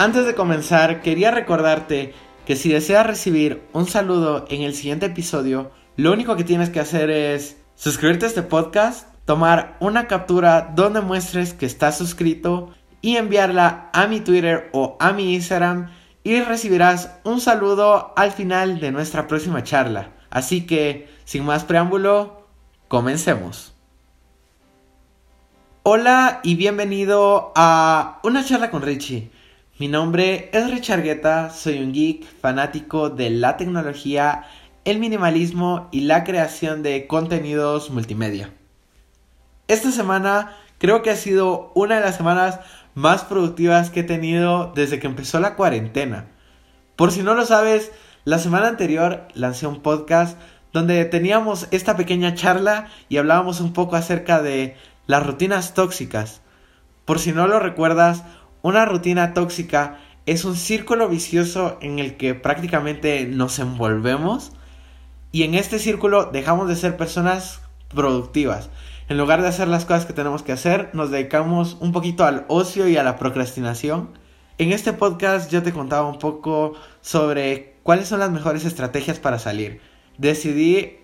Antes de comenzar, quería recordarte que si deseas recibir un saludo en el siguiente episodio, lo único que tienes que hacer es suscribirte a este podcast, tomar una captura donde muestres que estás suscrito y enviarla a mi Twitter o a mi Instagram y recibirás un saludo al final de nuestra próxima charla. Así que, sin más preámbulo, comencemos. Hola y bienvenido a una charla con Richie. Mi nombre es Richard Guetta, soy un geek fanático de la tecnología, el minimalismo y la creación de contenidos multimedia. Esta semana creo que ha sido una de las semanas más productivas que he tenido desde que empezó la cuarentena. Por si no lo sabes, la semana anterior lancé un podcast donde teníamos esta pequeña charla y hablábamos un poco acerca de las rutinas tóxicas. Por si no lo recuerdas, una rutina tóxica es un círculo vicioso en el que prácticamente nos envolvemos y en este círculo dejamos de ser personas productivas. En lugar de hacer las cosas que tenemos que hacer, nos dedicamos un poquito al ocio y a la procrastinación. En este podcast yo te contaba un poco sobre cuáles son las mejores estrategias para salir. Decidí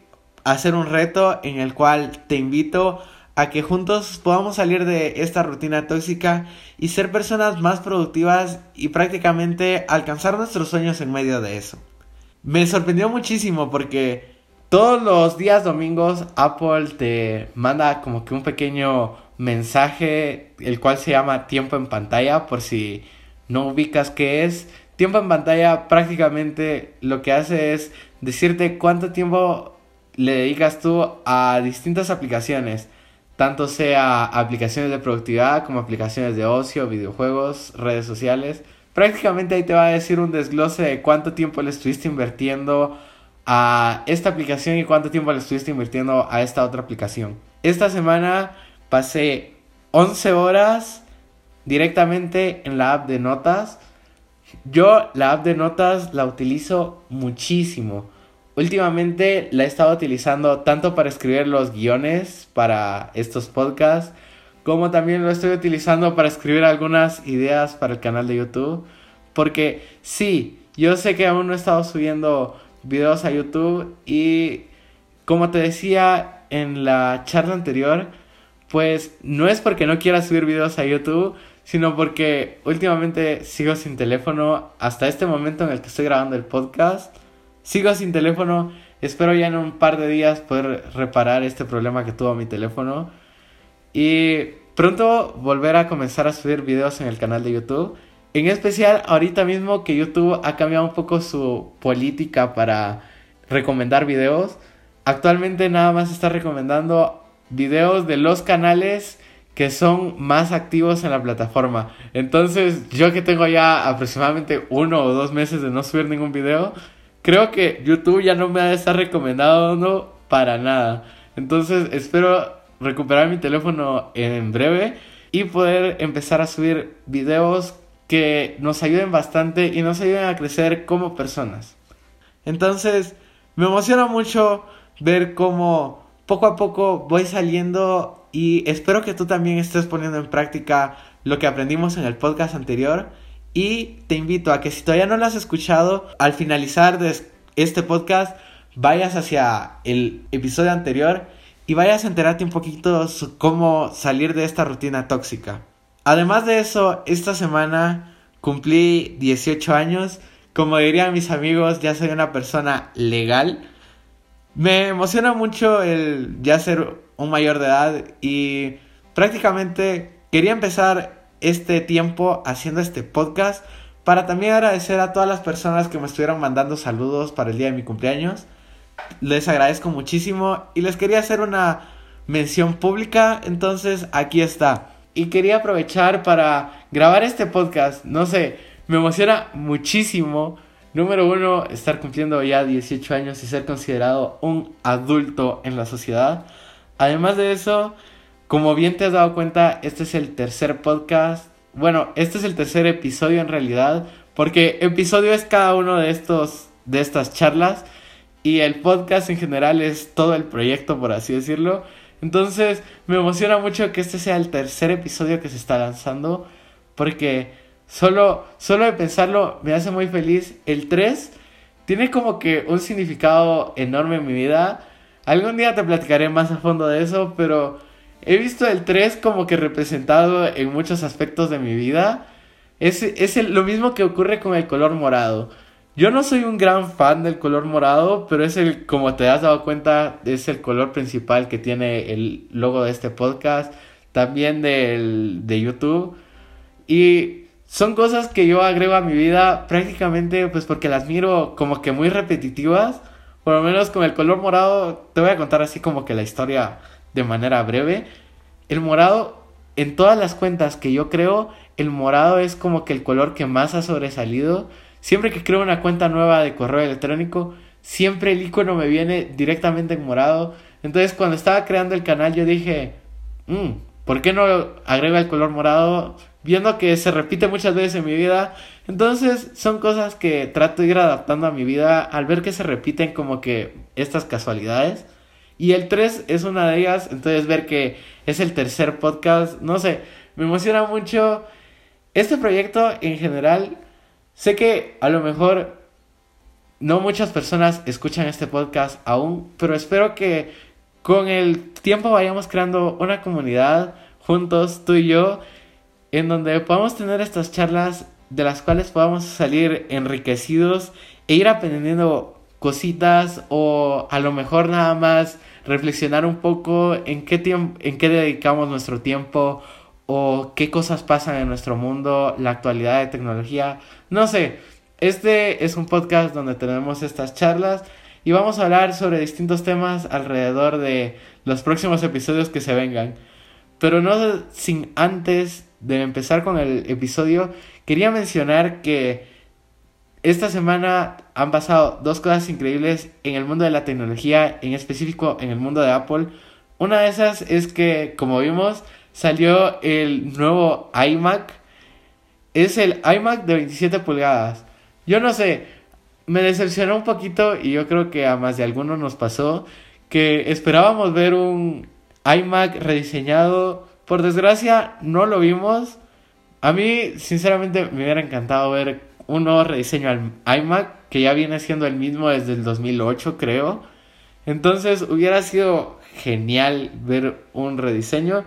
hacer un reto en el cual te invito a que juntos podamos salir de esta rutina tóxica y ser personas más productivas y prácticamente alcanzar nuestros sueños en medio de eso. Me sorprendió muchísimo porque todos los días domingos Apple te manda como que un pequeño mensaje el cual se llama tiempo en pantalla por si no ubicas qué es. Tiempo en pantalla prácticamente lo que hace es decirte cuánto tiempo le dedicas tú a distintas aplicaciones tanto sea aplicaciones de productividad como aplicaciones de ocio, videojuegos, redes sociales. Prácticamente ahí te va a decir un desglose de cuánto tiempo le estuviste invirtiendo a esta aplicación y cuánto tiempo le estuviste invirtiendo a esta otra aplicación. Esta semana pasé 11 horas directamente en la app de notas. Yo la app de notas la utilizo muchísimo. Últimamente la he estado utilizando tanto para escribir los guiones para estos podcasts, como también lo estoy utilizando para escribir algunas ideas para el canal de YouTube. Porque sí, yo sé que aún no he estado subiendo videos a YouTube y como te decía en la charla anterior, pues no es porque no quiera subir videos a YouTube, sino porque últimamente sigo sin teléfono hasta este momento en el que estoy grabando el podcast. Sigo sin teléfono. Espero ya en un par de días poder reparar este problema que tuvo mi teléfono. Y pronto volver a comenzar a subir videos en el canal de YouTube. En especial ahorita mismo que YouTube ha cambiado un poco su política para recomendar videos. Actualmente nada más está recomendando videos de los canales que son más activos en la plataforma. Entonces yo que tengo ya aproximadamente uno o dos meses de no subir ningún video, creo que YouTube ya no me ha de estar recomendando para nada. Entonces espero recuperar mi teléfono en breve y poder empezar a subir videos que nos ayuden bastante y nos ayuden a crecer como personas. Entonces me emociona mucho ver cómo poco a poco voy saliendo y espero que tú también estés poniendo en práctica lo que aprendimos en el podcast anterior y te invito a que si todavía no lo has escuchado, al finalizar de este podcast, vayas hacia el episodio anterior y vayas a enterarte un poquito cómo salir de esta rutina tóxica. Además de eso, esta semana cumplí 18 años. Como dirían mis amigos, ya soy una persona legal. Me emociona mucho el ya ser un mayor de edad y prácticamente quería empezar este tiempo haciendo este podcast para también agradecer a todas las personas que me estuvieron mandando saludos para el día de mi cumpleaños. Les agradezco muchísimo y les quería hacer una mención pública, entonces aquí está. Y quería aprovechar para grabar este podcast, no sé, me emociona muchísimo. Número uno, estar cumpliendo ya 18 años y ser considerado un adulto en la sociedad. Además de eso, como bien te has dado cuenta, este es el tercer podcast. Bueno, este es el tercer episodio en realidad, porque episodio es cada uno de estos de estas charlas y el podcast en general es todo el proyecto, por así decirlo. Entonces, me emociona mucho que este sea el tercer episodio que se está lanzando porque Solo, solo de pensarlo me hace muy feliz. El 3 tiene como que un significado enorme en mi vida. Algún día te platicaré más a fondo de eso, pero he visto el 3 como que representado en muchos aspectos de mi vida. Es, es lo mismo que ocurre con el color morado. Yo no soy un gran fan del color morado, pero es el, como te has dado cuenta, es el color principal que tiene el logo de este podcast, también del, de YouTube. Y son cosas que yo agrego a mi vida prácticamente pues porque las miro como que muy repetitivas. Por lo menos con el color morado, te voy a contar así como que la historia de manera breve. El morado, en todas las cuentas que yo creo, el morado es como que el color que más ha sobresalido Siempre que creo una cuenta nueva de correo electrónico, siempre el icono me viene directamente en morado. Entonces cuando estaba creando el canal yo dije, mmm, ¿por qué no agrego el color morado? Viendo que se repite muchas veces en mi vida. Entonces son cosas que trato de ir adaptando a mi vida al ver que se repiten como que estas casualidades. Y el 3 es una de ellas, entonces ver que es el tercer podcast, no sé, me emociona mucho. Este proyecto en general Sé que a lo mejor no muchas personas escuchan este podcast aún, pero espero que con el tiempo vayamos creando una comunidad juntos, tú y yo, en donde podamos tener estas charlas de las cuales podamos salir enriquecidos e ir aprendiendo cositas o a lo mejor nada más reflexionar un poco en qué, en qué dedicamos nuestro tiempo o qué cosas pasan en nuestro mundo, la actualidad de tecnología. No sé, este es un podcast donde tenemos estas charlas y vamos a hablar sobre distintos temas alrededor de los próximos episodios que se vengan. Pero no sin antes de empezar con el episodio, quería mencionar que esta semana han pasado dos cosas increíbles en el mundo de la tecnología, en específico en el mundo de Apple. Una de esas es que, como vimos, salió el nuevo iMac. Es el iMac de 27 pulgadas. Yo no sé, me decepcionó un poquito y yo creo que a más de algunos nos pasó que esperábamos ver un iMac rediseñado. Por desgracia, no lo vimos. A mí, sinceramente, me hubiera encantado ver un nuevo rediseño al iMac, que ya viene siendo el mismo desde el 2008, creo. Entonces, hubiera sido genial ver un rediseño.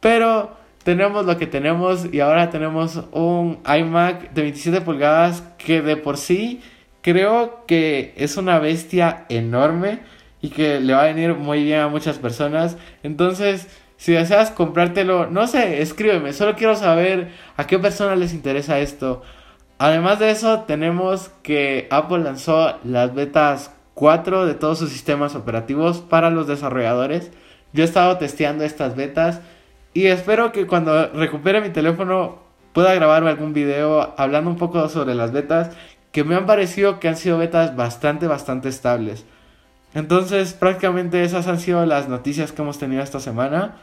Pero tenemos lo que tenemos y ahora tenemos un iMac de 27 pulgadas que de por sí creo que es una bestia enorme y que le va a venir muy bien a muchas personas. Entonces, si deseas comprártelo, no sé, escríbeme, solo quiero saber a qué personas les interesa esto. Además de eso, tenemos que Apple lanzó las betas 4 de todos sus sistemas operativos para los desarrolladores. Yo he estado testeando estas betas y espero que cuando recupere mi teléfono pueda grabarme algún video hablando un poco sobre las betas que me han parecido que han sido betas bastante, bastante estables. Entonces prácticamente esas han sido las noticias que hemos tenido esta semana.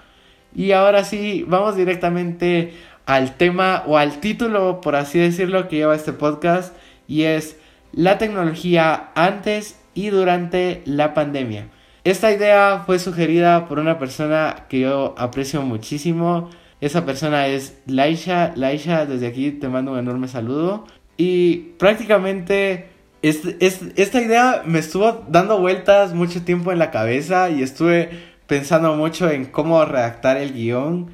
Y ahora sí, vamos directamente al tema o al título, por así decirlo, que lleva este podcast. Y es la tecnología antes y durante la pandemia. Esta idea fue sugerida por una persona que yo aprecio muchísimo. Esa persona es Laisha. Laisha, desde aquí te mando un enorme saludo. Y prácticamente esta idea me estuvo dando vueltas mucho tiempo en la cabeza y estuve pensando mucho en cómo redactar el guion.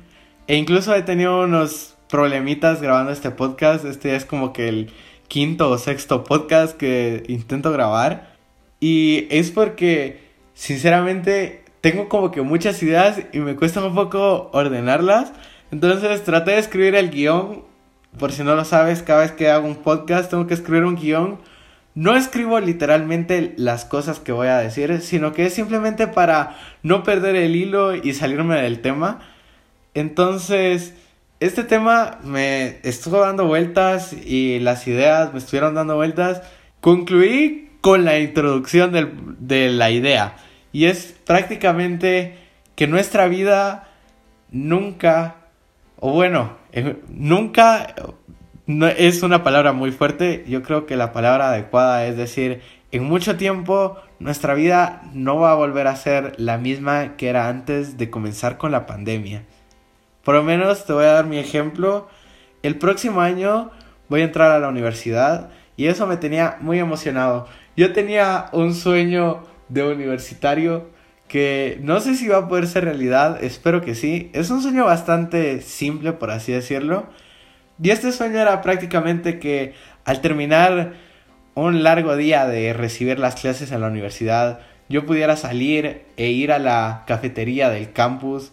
E incluso he tenido unos problemitas grabando este podcast. Este es como que el quinto o sexto podcast que intento grabar. Y es porque sinceramente tengo como que muchas ideas y me cuesta un poco ordenarlas. Entonces traté de escribir el guion. Por si no lo sabes, cada vez que hago un podcast tengo que escribir un guion. No escribo literalmente las cosas que voy a decir, sino que es simplemente para no perder el hilo y salirme del tema. Entonces, este tema me estuvo dando vueltas y las ideas me estuvieron dando vueltas. Concluí con la introducción de la idea. Y es prácticamente que nuestra vida nunca, o bueno, eh, nunca no, es una palabra muy fuerte. Yo creo que la palabra adecuada es decir, en mucho tiempo nuestra vida no va a volver a ser la misma que era antes de comenzar con la pandemia. Por lo menos te voy a dar mi ejemplo. el próximo año voy a entrar a la universidad y eso me tenía muy emocionado. Yo tenía un sueño de universitario que no sé si va a poder ser realidad, espero que sí. Es un sueño bastante simple, por así decirlo. Y este sueño era prácticamente que al terminar un largo día de recibir las clases en la universidad, yo pudiera salir e ir a la cafetería del campus,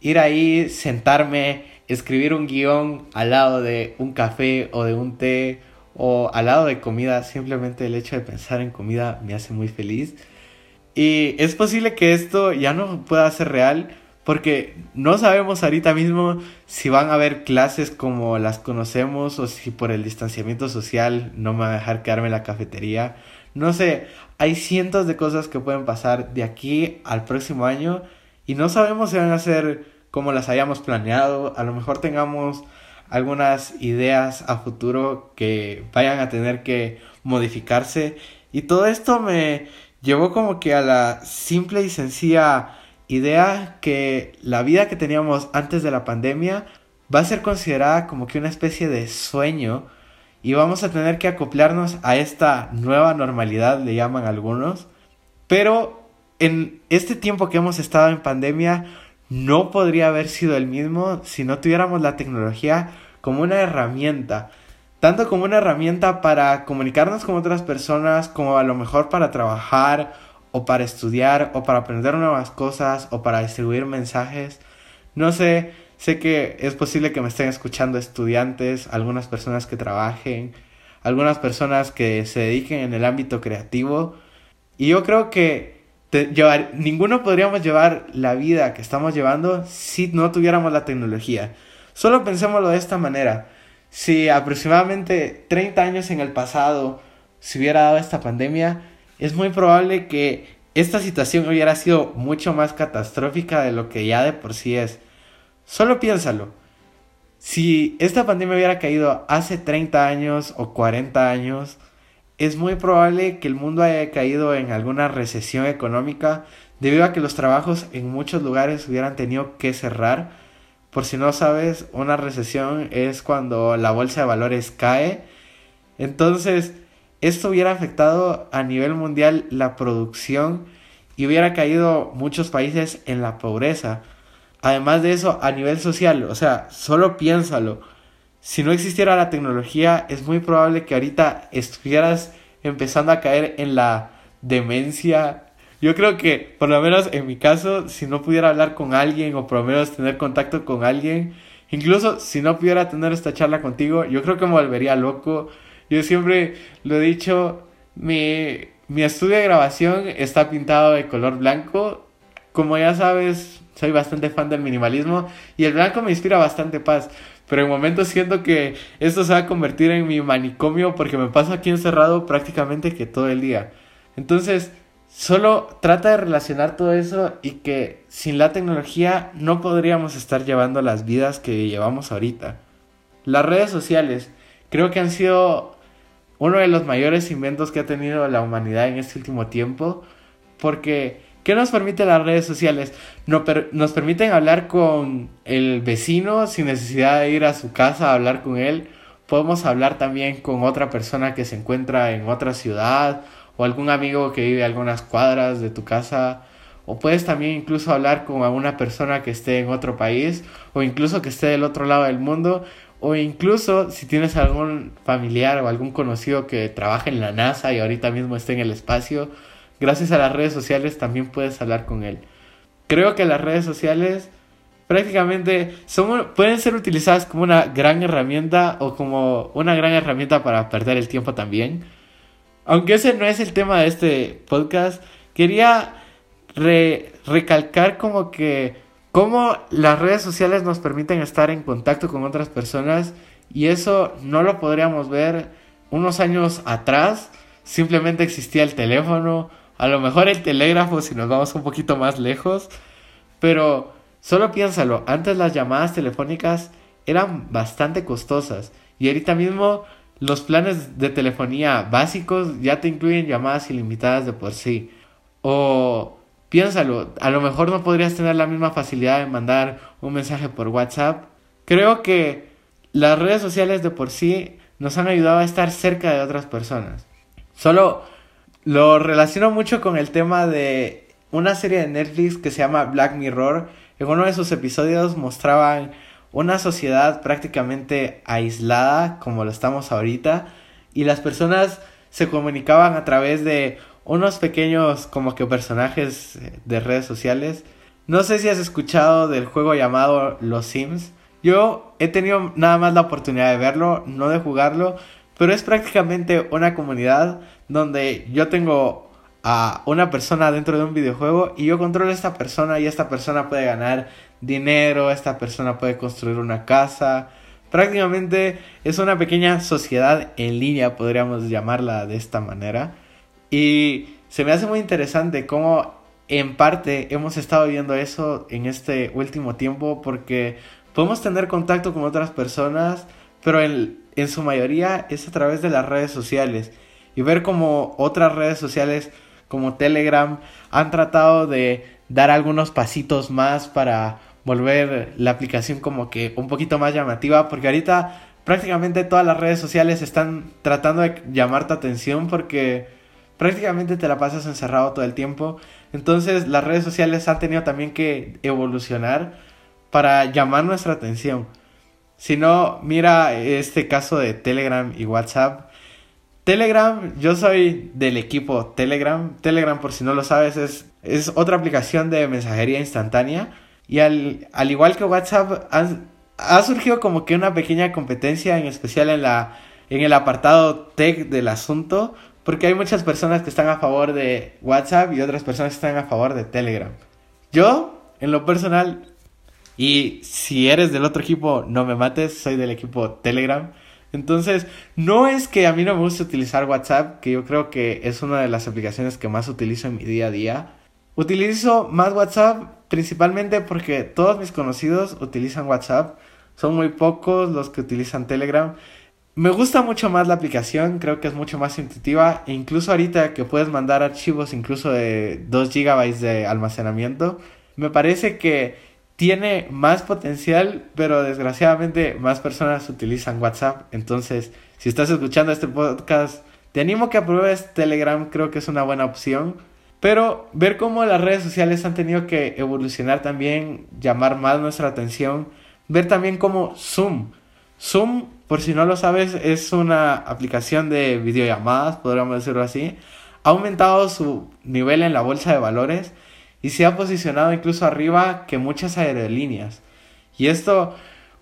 ir ahí, sentarme, escribir un guion al lado de un café o de un té o al lado de comida. Simplemente el hecho de pensar en comida me hace muy feliz. Y es posible que esto ya no pueda ser real porque no sabemos ahorita mismo si van a haber clases como las conocemos o si por el distanciamiento social no me va a dejar quedarme en la cafetería. No sé, hay cientos de cosas que pueden pasar de aquí al próximo año y no sabemos si van a ser como las hayamos planeado. A lo mejor tengamos algunas ideas a futuro que vayan a tener que modificarse y todo esto me llevó como que a la simple y sencilla idea que la vida que teníamos antes de la pandemia va a ser considerada como que una especie de sueño y vamos a tener que acoplarnos a esta nueva normalidad, le llaman algunos. Pero en este tiempo que hemos estado en pandemia no podría haber sido el mismo si no tuviéramos la tecnología como una herramienta. Tanto como una herramienta para comunicarnos con otras personas, como a lo mejor para trabajar o para estudiar o para aprender nuevas cosas o para distribuir mensajes. No sé, sé que es posible que me estén escuchando estudiantes, algunas personas que trabajen, algunas personas que se dediquen en el ámbito creativo. Y yo creo que ninguno podríamos llevar la vida que estamos llevando si no tuviéramos la tecnología. Solo pensémoslo de esta manera. Si aproximadamente 30 años en el pasado se hubiera dado esta pandemia, es muy probable que esta situación hubiera sido mucho más catastrófica de lo que ya de por sí es. Solo piénsalo. Si esta pandemia hubiera caído hace 30 años o 40 años, es muy probable que el mundo haya caído en alguna recesión económica debido a que los trabajos en muchos lugares hubieran tenido que cerrar. Por si no sabes, una recesión es cuando la bolsa de valores cae. Entonces, esto hubiera afectado a nivel mundial la producción y hubiera caído muchos países en la pobreza. Además de eso, a nivel social, o sea, solo piénsalo. Si no existiera la tecnología, es muy probable que ahorita estuvieras empezando a caer en la demencia. Yo creo que, por lo menos en mi caso, si no pudiera hablar con alguien o por lo menos tener contacto con alguien, incluso si no pudiera tener esta charla contigo, yo creo que me volvería loco yo siempre lo he dicho, mi, mi estudio de grabación está pintado de color blanco. Como ya sabes, soy bastante fan del minimalismo y el blanco me inspira bastante paz. Pero en momentos siento que esto se va a convertir en mi manicomio porque me paso aquí encerrado prácticamente que todo el día. Entonces, solo trata de relacionar todo eso y que sin la tecnología no podríamos estar llevando las vidas que llevamos ahorita. Las redes sociales creo que han sido uno de los mayores inventos que ha tenido la humanidad en este último tiempo, porque ¿qué nos permite las redes sociales? nos permiten hablar con el vecino sin necesidad de ir a su casa a hablar con él. Podemos hablar también con otra persona que se encuentra en otra ciudad o algún amigo que vive a algunas cuadras de tu casa. O puedes también incluso hablar con alguna persona que esté en otro país o incluso que esté del otro lado del mundo o incluso si tienes algún familiar o algún conocido que trabaja en la NASA y ahorita mismo está en el espacio, gracias a las redes sociales también puedes hablar con él. Creo que las redes sociales prácticamente pueden ser utilizadas como una gran herramienta o como una gran herramienta para perder el tiempo también. Aunque ese no es el tema de este podcast, quería recalcar como que cómo las redes sociales nos permiten estar en contacto con otras personas y eso no lo podríamos ver unos años atrás. Simplemente existía el teléfono, a lo mejor el telégrafo si nos vamos un poquito más lejos, pero solo piénsalo, antes las llamadas telefónicas eran bastante costosas y ahorita mismo los planes de telefonía básicos ya te incluyen llamadas ilimitadas de por sí. O Piénsalo, a lo mejor no podrías tener la misma facilidad de mandar un mensaje por WhatsApp. Creo que las redes sociales de por sí nos han ayudado a estar cerca de otras personas. Solo lo relaciono mucho con el tema de una serie de Netflix que se llama Black Mirror. En uno de sus episodios mostraban una sociedad prácticamente aislada como lo estamos ahorita y las personas se comunicaban a través de unos pequeños como que personajes de redes sociales. No sé si has escuchado del juego llamado Los Sims. Yo he tenido nada más la oportunidad de verlo, no de jugarlo, pero es prácticamente una comunidad donde yo tengo a una persona dentro de un videojuego y yo controlo a esta persona y esta persona puede ganar dinero, esta persona puede construir una casa. Prácticamente es una pequeña sociedad en línea, podríamos llamarla de esta manera. Y se me hace muy interesante cómo en parte hemos estado viendo eso en este último tiempo porque podemos tener contacto con otras personas, pero en, en su mayoría es a través de las redes sociales. Y ver cómo otras redes sociales como Telegram han tratado de dar algunos pasitos más para volver la aplicación como que un poquito más llamativa porque ahorita prácticamente todas las redes sociales están tratando de llamar tu atención porque prácticamente te la pasas encerrado todo el tiempo. Entonces las redes sociales han tenido también que evolucionar para llamar nuestra atención. Si no, mira este caso de Telegram y WhatsApp. Telegram, yo soy del equipo Telegram. Telegram, por si no lo sabes, es, es otra aplicación de mensajería instantánea. Y al, al igual que WhatsApp, ha, ha surgido como que una pequeña competencia, en especial en, la, en el apartado tech del asunto, porque hay muchas personas que están a favor de WhatsApp y otras personas que están a favor de Telegram. Yo, en lo personal, y si eres del otro equipo, no me mates, soy del equipo Telegram. Entonces, no es que a mí no me guste utilizar WhatsApp, que yo creo que es una de las aplicaciones que más utilizo en mi día a día. Utilizo más WhatsApp principalmente porque todos mis conocidos utilizan WhatsApp. Son muy pocos los que utilizan Telegram. Me gusta mucho más la aplicación, creo que es mucho más intuitiva. E incluso ahorita que puedes mandar archivos incluso de 2 GB de almacenamiento, me parece que tiene más potencial, pero desgraciadamente más personas utilizan WhatsApp. Entonces, si estás escuchando este podcast, te animo que apruebes Telegram, creo que es una buena opción. Pero ver cómo las redes sociales han tenido que evolucionar también, llamar más nuestra atención, ver también cómo Zoom. Zoom por si no lo sabes, es una aplicación de videollamadas, podríamos decirlo así. Ha aumentado su nivel en la bolsa de valores y se ha posicionado incluso arriba que muchas aerolíneas. Y esto,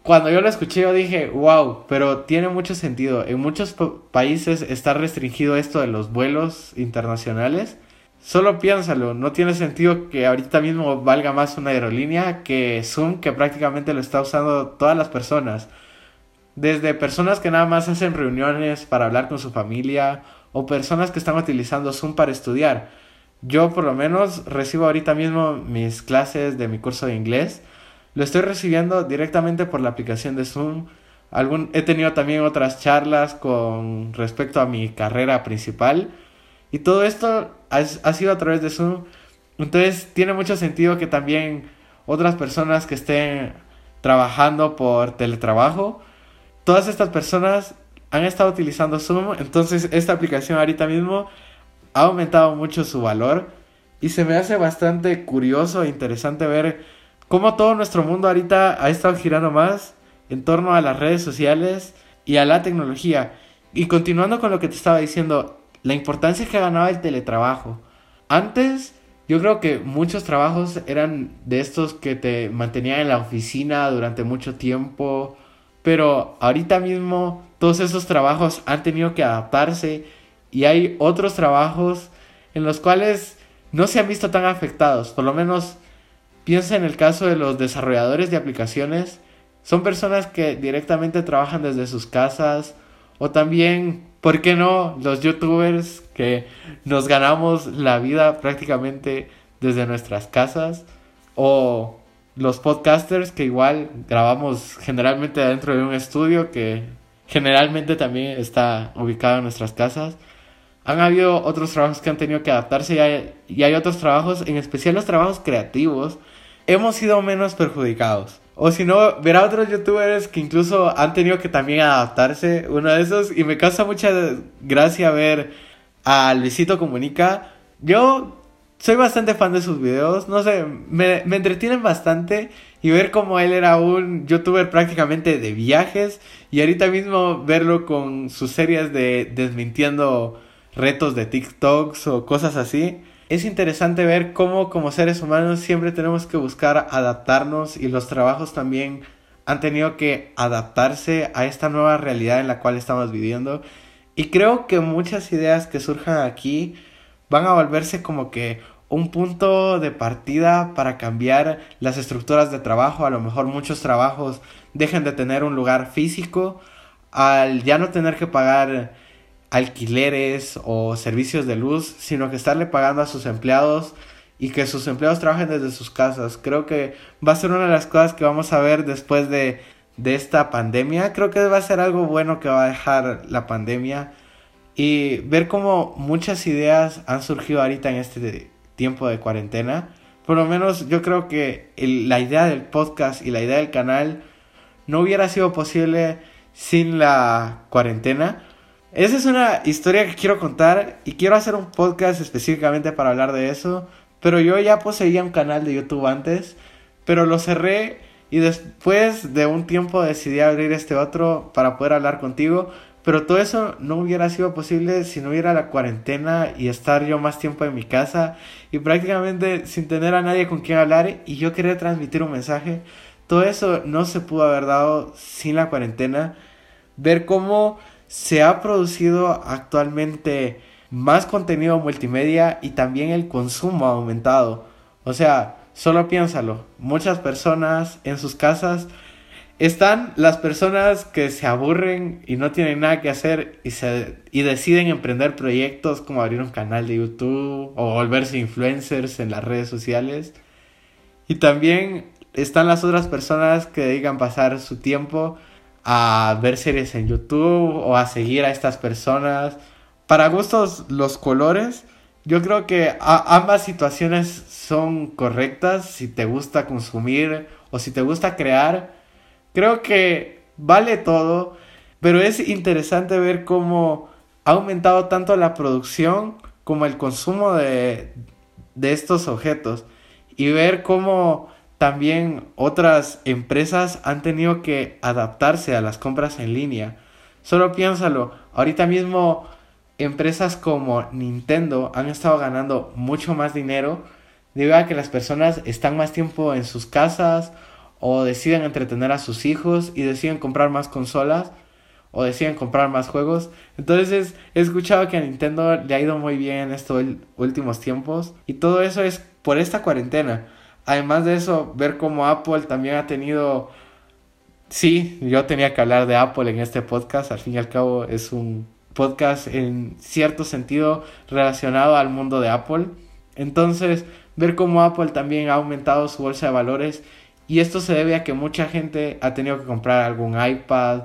cuando yo lo escuché, yo dije, wow, pero tiene mucho sentido. En muchos países está restringido esto de los vuelos internacionales. Solo piénsalo, no tiene sentido que ahorita mismo valga más una aerolínea que Zoom, que prácticamente lo está usando todas las personas. Desde personas que nada más hacen reuniones para hablar con su familia o personas que están utilizando Zoom para estudiar. Yo por lo menos recibo ahorita mismo mis clases de mi curso de inglés. Lo estoy recibiendo directamente por la aplicación de Zoom. Algún, he tenido también otras charlas con respecto a mi carrera principal. Y todo esto ha, ha sido a través de Zoom. Entonces tiene mucho sentido que también otras personas que estén trabajando por teletrabajo todas estas personas han estado utilizando Zoom, entonces esta aplicación ahorita mismo ha aumentado mucho su valor y se me hace bastante curioso e interesante ver cómo todo nuestro mundo ahorita ha estado girando más en torno a las redes sociales y a la tecnología. Y continuando con lo que te estaba diciendo, la importancia que ganaba el teletrabajo. Antes yo creo que muchos trabajos eran de estos que te mantenían en la oficina durante mucho tiempo pero ahorita mismo todos esos trabajos han tenido que adaptarse y hay otros trabajos en los cuales no se han visto tan afectados. Por lo menos piensa en el caso de los desarrolladores de aplicaciones. Son personas que directamente trabajan desde sus casas o también, ¿por qué no? Los youtubers que nos ganamos la vida prácticamente desde nuestras casas o los podcasters que igual grabamos generalmente dentro de un estudio que generalmente también está ubicado en nuestras casas. Han habido otros trabajos que han tenido que adaptarse y hay, y hay otros trabajos, en especial los trabajos creativos, hemos sido menos perjudicados. O si no, ver a otros youtubers que incluso han tenido que también adaptarse. Uno de esos. Y me causa mucha gracia ver a Luisito Comunica. Yo soy bastante fan de sus videos. No sé, me, me entretienen bastante. Y ver cómo él era un youtuber prácticamente de viajes. Y ahorita mismo verlo con sus series de desmintiendo retos de TikToks o cosas así es interesante ver cómo como seres humanos siempre tenemos que buscar adaptarnos y los trabajos también han tenido que adaptarse a esta nueva realidad en la cual estamos viviendo. Y creo que muchas ideas que surjan aquí van a volverse como que un punto de partida para cambiar las estructuras de trabajo. A lo mejor muchos trabajos dejen de tener un lugar físico al ya no tener que pagar alquileres o servicios de luz, sino que estarle pagando a sus empleados y que sus empleados trabajen desde sus casas. Creo que va a ser una de las cosas que vamos a ver después de, de esta pandemia. Creo que va a ser algo bueno que va a dejar la pandemia y ver cómo muchas ideas han surgido ahorita en este tiempo de cuarentena. Por lo menos yo creo que la idea del podcast y la idea del canal no hubiera sido posible sin la cuarentena. Esa es una historia que quiero contar y quiero hacer un podcast específicamente para hablar de eso. Pero yo ya poseía un canal de YouTube antes, pero lo cerré y después de un tiempo decidí abrir este otro para poder hablar contigo. Pero todo eso no hubiera sido posible si no hubiera la cuarentena y estar yo más tiempo en mi casa y prácticamente sin tener a nadie con quien hablar y yo quería transmitir un mensaje. Todo eso no se pudo haber dado sin la cuarentena. Ver cómo se ha producido actualmente más contenido multimedia y también el consumo ha aumentado. O sea, solo piénsalo, muchas personas en sus casas están las personas que se aburren y no tienen nada que hacer y, se, y deciden emprender proyectos como abrir un canal de YouTube o volverse influencers en las redes sociales. Y también están las otras personas que dedican pasar su tiempo a ver series en YouTube o a seguir a estas personas. Para gustos los colores, yo creo que ambas situaciones son correctas si te gusta consumir o si te gusta crear. Creo que vale todo, pero es interesante ver cómo ha aumentado tanto la producción como el consumo de, de estos objetos y ver cómo también otras empresas han tenido que adaptarse a las compras en línea. Solo piénsalo, ahorita mismo empresas como Nintendo han estado ganando mucho más dinero debido a que las personas están más tiempo en sus casas o deciden entretener a sus hijos y deciden comprar más consolas o deciden comprar más juegos. Entonces he escuchado que a Nintendo le ha ido muy bien en estos últimos tiempos y todo eso es por esta cuarentena. Además de eso, ver cómo Apple también ha tenido... Sí, yo tenía que hablar de Apple en este podcast, al fin y al cabo es un podcast en cierto sentido relacionado al mundo de Apple. Entonces, ver cómo Apple también ha aumentado su bolsa de valores y esto se debe a que mucha gente ha tenido que comprar algún iPad,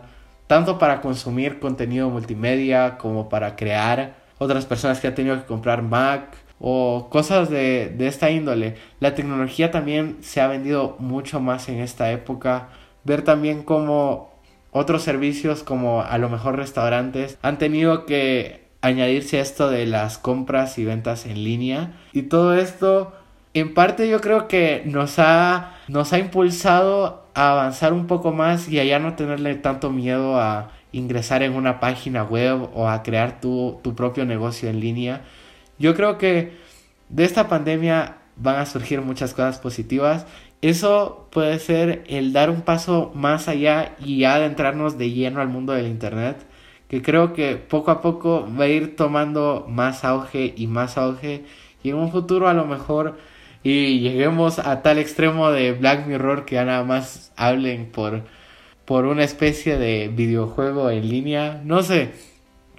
tanto para consumir contenido multimedia como para crear. Otras personas que han tenido que comprar Mac, o cosas de, de esta índole. La tecnología también se ha vendido mucho más en esta época. Ver también cómo otros servicios como a lo mejor restaurantes han tenido que añadirse a esto de las compras y ventas en línea. Y todo esto en parte yo creo que nos ha, nos ha impulsado a avanzar un poco más y a ya no tenerle tanto miedo a ingresar en una página web o a crear tu, tu propio negocio en línea yo creo que de esta pandemia van a surgir muchas cosas positivas. Eso puede ser el dar un paso más allá y adentrarnos de lleno al mundo del Internet, que creo que poco a poco va a ir tomando más auge y más auge y en un futuro a lo mejor y lleguemos a tal extremo de Black Mirror que ya nada más hablen por, por una especie de videojuego en línea. No sé,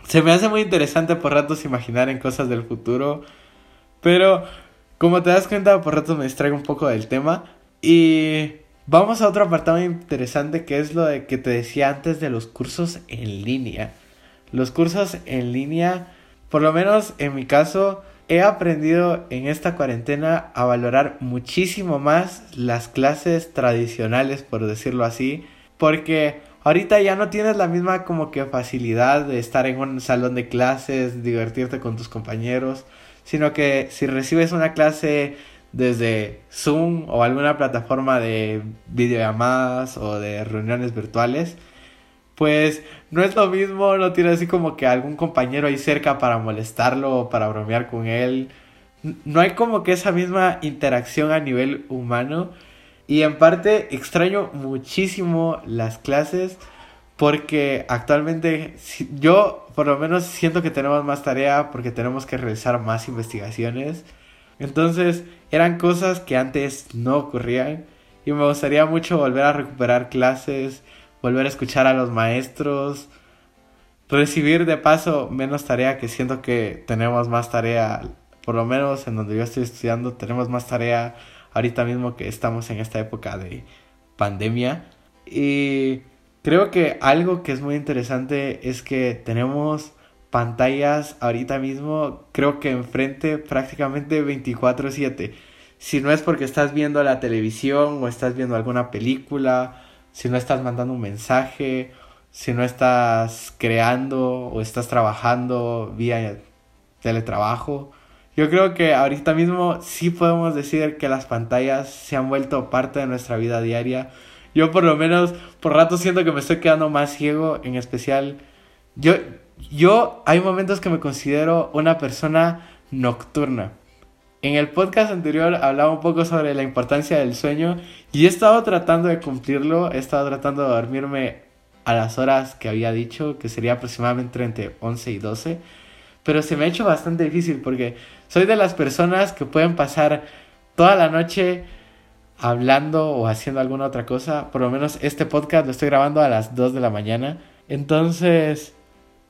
se me hace muy interesante por ratos imaginar en cosas del futuro. Pero como te das cuenta, por ratos me distraigo un poco del tema. Y vamos a otro apartado interesante que es lo de que te decía antes de los cursos en línea. Los cursos en línea, por lo menos en mi caso, he aprendido en esta cuarentena a valorar muchísimo más las clases tradicionales, por decirlo así, porque ahorita ya no tienes la misma como que facilidad de estar en un salón de clases, divertirte con tus compañeros, sino que si recibes una clase desde Zoom o alguna plataforma de videollamadas o de reuniones virtuales, pues no es lo mismo, no tienes así como que algún compañero ahí cerca para molestarlo o para bromear con él. No hay como que esa misma interacción a nivel humano. Y en parte extraño muchísimo las clases porque actualmente yo por lo menos siento que tenemos más tarea porque tenemos que realizar más investigaciones. Entonces eran cosas que antes no ocurrían y me gustaría mucho volver a recuperar clases, volver a escuchar a los maestros, recibir de paso menos tarea que siento que tenemos más tarea, por lo menos en donde yo estoy estudiando tenemos más tarea ahorita mismo que estamos en esta época de pandemia y creo que algo que es muy interesante es que tenemos pantallas ahorita mismo, creo que enfrente prácticamente 24/7. Si no es porque estás viendo la televisión o estás viendo alguna película, si no estás mandando un mensaje, si no estás creando o estás trabajando vía teletrabajo. Yo creo que ahorita mismo sí podemos decir que las pantallas se han vuelto parte de nuestra vida diaria. Yo por lo menos por rato siento que me estoy quedando más ciego, en especial yo yo hay momentos que me considero una persona nocturna. En el podcast anterior hablaba un poco sobre la importancia del sueño y he estado tratando de cumplirlo, he estado tratando de dormirme a las horas que había dicho, que sería aproximadamente entre 11 y 12, pero se me ha hecho bastante difícil porque soy de las personas que pueden pasar toda la noche hablando o haciendo alguna otra cosa, por lo menos este podcast lo estoy grabando a las 2 de la mañana, entonces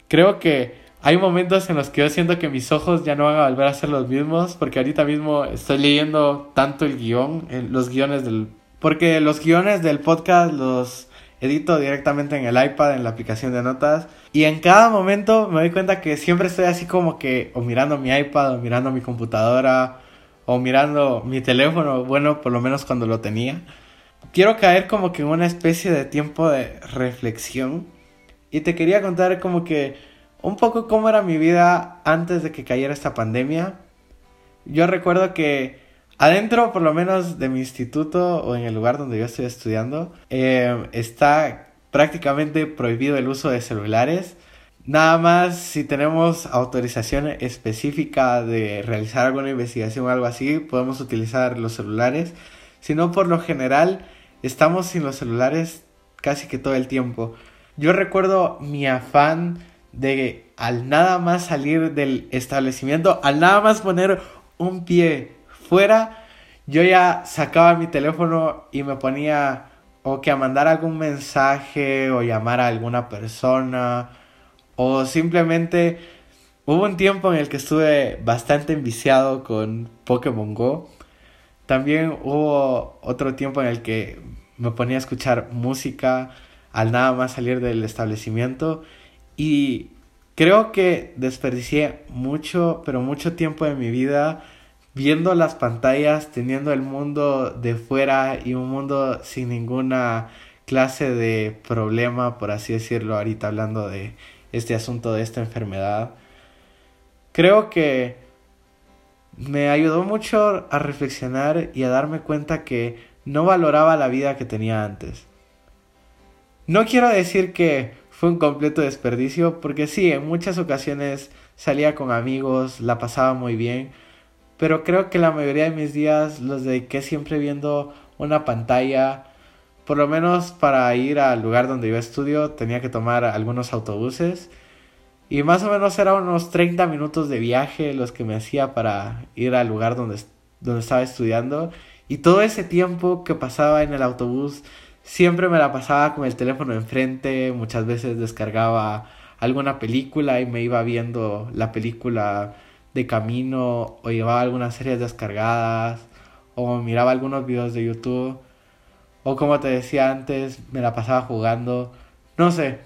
creo que hay momentos en los que yo siento que mis ojos ya no van a volver a ser los mismos, porque ahorita mismo estoy leyendo tanto el guion, los guiones del... Porque los guiones del podcast los edito directamente en el iPad, en la aplicación de notas, y en cada momento me doy cuenta que siempre estoy así como que o mirando mi iPad, o mirando mi computadora, o mirando mi teléfono, bueno, por lo menos cuando lo tenía. Quiero caer como que en una especie de tiempo de reflexión, y te quería contar como que un poco cómo era mi vida antes de que cayera esta pandemia. Yo recuerdo que adentro, por lo menos, de mi instituto o en el lugar donde yo estoy estudiando, eh, está prácticamente prohibido el uso de celulares. Nada más si tenemos autorización específica de realizar alguna investigación o algo así, podemos utilizar los celulares. Si no, por lo general, estamos sin los celulares casi que todo el tiempo. Yo recuerdo mi afán de al nada más salir del establecimiento, al nada más poner un pie fuera, yo ya sacaba mi teléfono y me ponía o que a mandar algún mensaje o llamar a alguna persona o simplemente hubo un tiempo en el que estuve bastante enviciado con Pokémon Go. También hubo otro tiempo en el que me ponía a escuchar música al nada más salir del establecimiento y creo que desperdicié mucho, pero mucho tiempo de mi vida viendo las pantallas, teniendo el mundo de fuera y un mundo sin ninguna clase de problema, por así decirlo, ahorita hablando de este asunto de esta enfermedad. Creo que me ayudó mucho a reflexionar y a darme cuenta que no valoraba la vida que tenía antes. No quiero decir que fue un completo desperdicio porque sí, en muchas ocasiones salía con amigos, la pasaba muy bien, pero creo que la mayoría de mis días los dediqué siempre viendo una pantalla, por lo menos para ir al lugar donde yo estudio tenía que tomar algunos autobuses. Y más o menos eran unos 30 minutos de viaje los que me hacía para ir al lugar donde, donde estaba estudiando. Y todo ese tiempo que pasaba en el autobús siempre me la pasaba con el teléfono enfrente, muchas veces descargaba alguna película y me iba viendo la película de camino o llevaba algunas series descargadas o miraba algunos videos de YouTube o como te decía antes me la pasaba jugando no sé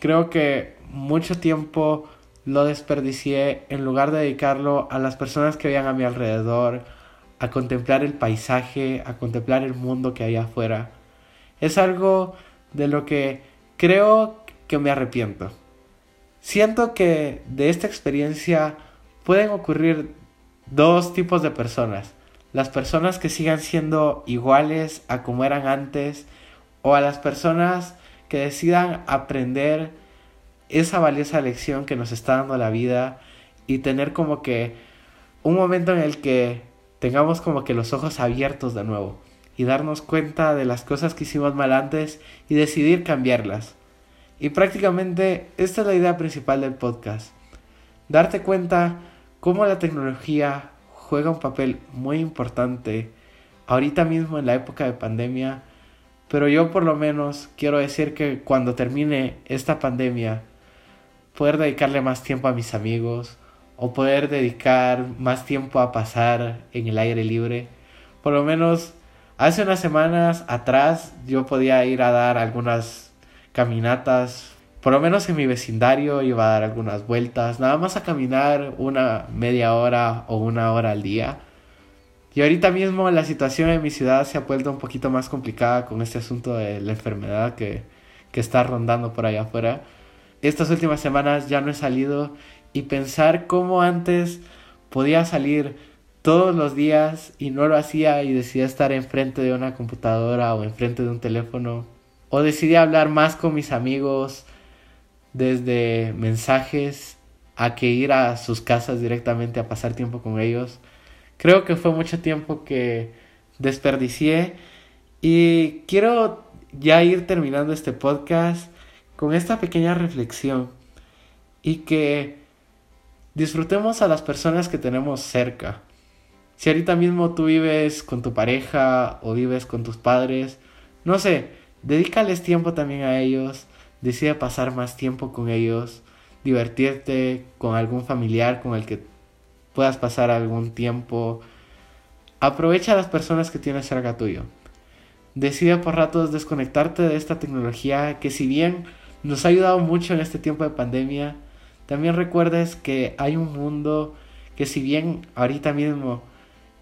creo que mucho tiempo lo desperdicié en lugar de dedicarlo a las personas que habían a mi alrededor, a contemplar el paisaje, a contemplar el mundo que hay afuera. Es algo de lo que creo que me arrepiento. Siento que de esta experiencia pueden ocurrir dos tipos de personas. Las personas que sigan siendo iguales a como eran antes o a las personas que decidan aprender esa valiosa lección que nos está dando la vida y tener como que un momento en el que tengamos como que los ojos abiertos de nuevo y darnos cuenta de las cosas que hicimos mal antes y decidir cambiarlas. Y prácticamente esta es la idea principal del podcast. Darte cuenta cómo la tecnología juega un papel muy importante ahorita mismo en la época de pandemia. Pero yo por lo menos quiero decir que cuando termine esta pandemia, poder dedicarle más tiempo a mis amigos o poder dedicar más tiempo a pasar en el aire libre. Por lo menos hace unas semanas atrás yo podía ir a dar algunas caminatas, por lo menos en mi vecindario iba a dar algunas vueltas, nada más a caminar una media hora o una hora al día. Y ahorita mismo la situación en mi ciudad se ha vuelto un poquito más complicada con este asunto de la enfermedad que, que está rondando por allá afuera estas últimas semanas ya no he salido y pensar cómo antes podía salir todos los días y no lo hacía y decidía estar enfrente de una computadora o enfrente de un teléfono o decidí hablar más con mis amigos desde mensajes a que ir a sus casas directamente a pasar tiempo con ellos. Creo que fue mucho tiempo que desperdicié y quiero ya ir terminando este podcast con esta pequeña reflexión y que disfrutemos a las personas que tenemos cerca. Si ahorita mismo tú vives con tu pareja o vives con tus padres, no sé, dedícales tiempo también a ellos, decide pasar más tiempo con ellos, divertirte con algún familiar con el que puedas pasar algún tiempo. Aprovecha a las personas que tienes cerca tuyo. Decide por ratos desconectarte de esta tecnología que si bien nos ha ayudado mucho en este tiempo de pandemia. También recuerdes que hay un mundo que si bien ahorita mismo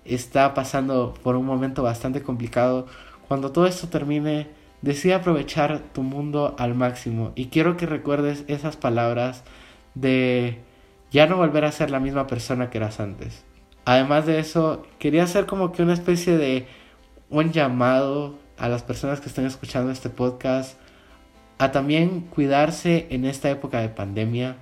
está pasando por un momento bastante complicado, cuando todo esto termine, decide aprovechar tu mundo al máximo. Y quiero que recuerdes esas palabras de ya no volver a ser la misma persona que eras antes. Además de eso, quería hacer como que una especie de un llamado a las personas que están escuchando este podcast a también cuidarse en esta época de pandemia,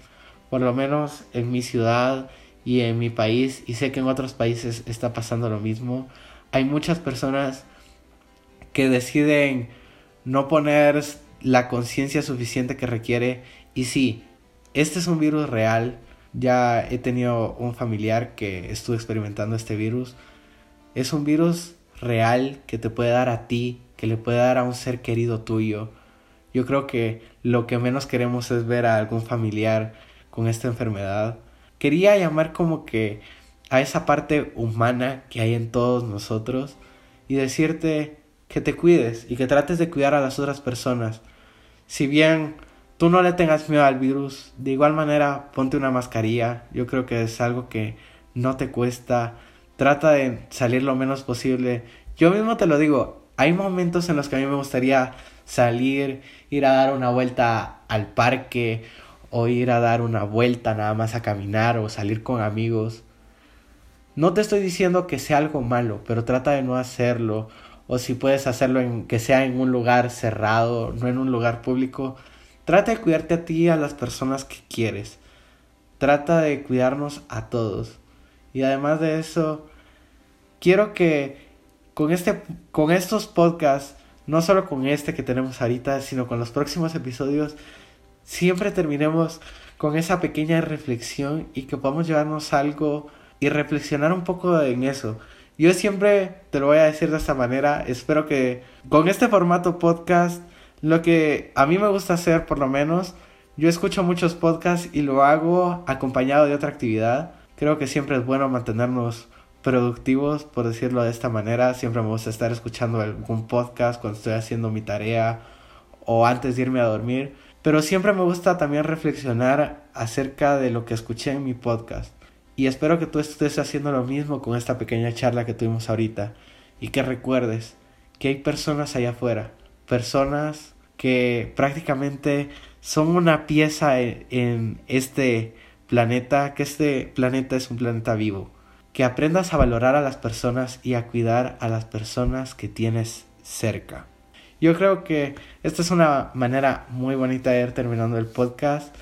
por lo menos en mi ciudad y en mi país, y sé que en otros países está pasando lo mismo. Hay muchas personas que deciden no poner la conciencia suficiente que requiere. Y sí, este es un virus real. Ya he tenido un familiar que estuvo experimentando este virus. Es un virus real que te puede dar a ti, que le puede dar a un ser querido tuyo. Yo creo que lo que menos queremos es ver a algún familiar con esta enfermedad. Quería llamar como que a esa parte humana que hay en todos nosotros y decirte que te cuides y que trates de cuidar a las otras personas. Si bien tú no le tengas miedo al virus, de igual manera ponte una mascarilla. Yo creo que es algo que no te cuesta. Trata de salir lo menos posible. Yo mismo te lo digo, hay momentos en los que a mí me gustaría salir, ir a dar una vuelta al parque o ir a dar una vuelta nada más a caminar o salir con amigos. No te estoy diciendo que sea algo malo, pero trata de no hacerlo. O si puedes hacerlo en que sea en un lugar cerrado, no en un lugar público. Trata de cuidarte a ti y a las personas que quieres. Trata de cuidarnos a todos. Y además de eso, quiero que con este con estos podcasts no solo con este que tenemos ahorita, sino con los próximos episodios, siempre terminemos con esa pequeña reflexión y que podamos llevarnos algo y reflexionar un poco en eso. Yo siempre te lo voy a decir de esta manera, espero que con este formato podcast, lo que a mí me gusta hacer por lo menos, yo escucho muchos podcasts y lo hago acompañado de otra actividad. Creo que siempre es bueno mantenernos productivos, por decirlo de esta manera. Siempre me gusta estar escuchando algún podcast cuando estoy haciendo mi tarea o antes de irme a dormir. pero siempre me gusta también reflexionar acerca de lo que escuché en mi podcast. Y espero que tú estés haciendo lo mismo con esta pequeña charla que tuvimos ahorita. Y que recuerdes que hay personas allá afuera, personas que prácticamente son una pieza en, este planeta, que este planeta es un planeta vivo. Que aprendas a valorar a las personas y a cuidar a las personas que tienes cerca. Yo creo que esta es una manera muy bonita de ir terminando el podcast.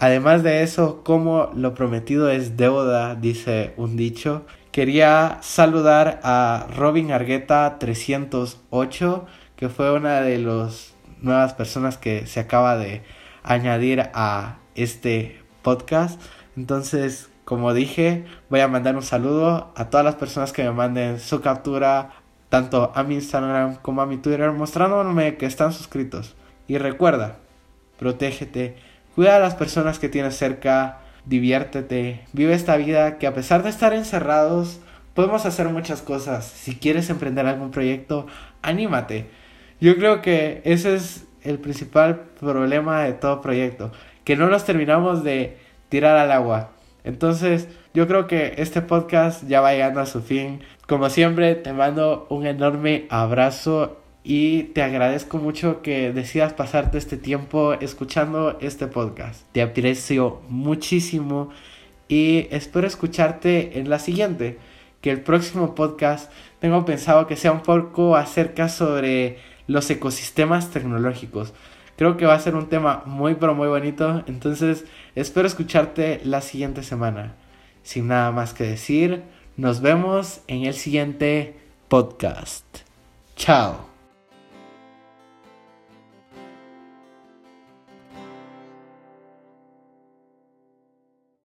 Además de eso, como lo prometido es deuda, dice un dicho, quería saludar a Robin Argueta 308, que fue una de las nuevas personas que se acaba de añadir a este podcast. Entonces, como dije, voy a mandar un saludo a todas las personas que me manden su captura, tanto a mi Instagram como a mi Twitter, mostrándome que están suscritos. Y recuerda, protégete Cuida a las personas que tienes cerca, diviértete, vive esta vida que a pesar de estar encerrados, podemos hacer muchas cosas. Si quieres emprender algún proyecto, anímate. Yo creo que ese es el principal problema de todo proyecto, que no los terminamos de tirar al agua. Entonces, yo creo que este podcast ya va llegando a su fin. Como siempre, te mando un enorme abrazo y te agradezco mucho que decidas pasarte este tiempo escuchando este podcast. Te aprecio muchísimo y espero escucharte en la siguiente, que el próximo podcast tengo pensado que sea un poco acerca sobre los ecosistemas tecnológicos. Creo que va a ser un tema muy pero muy bonito, entonces espero escucharte la siguiente semana. Sin nada más que decir, nos vemos en el siguiente podcast. Chao.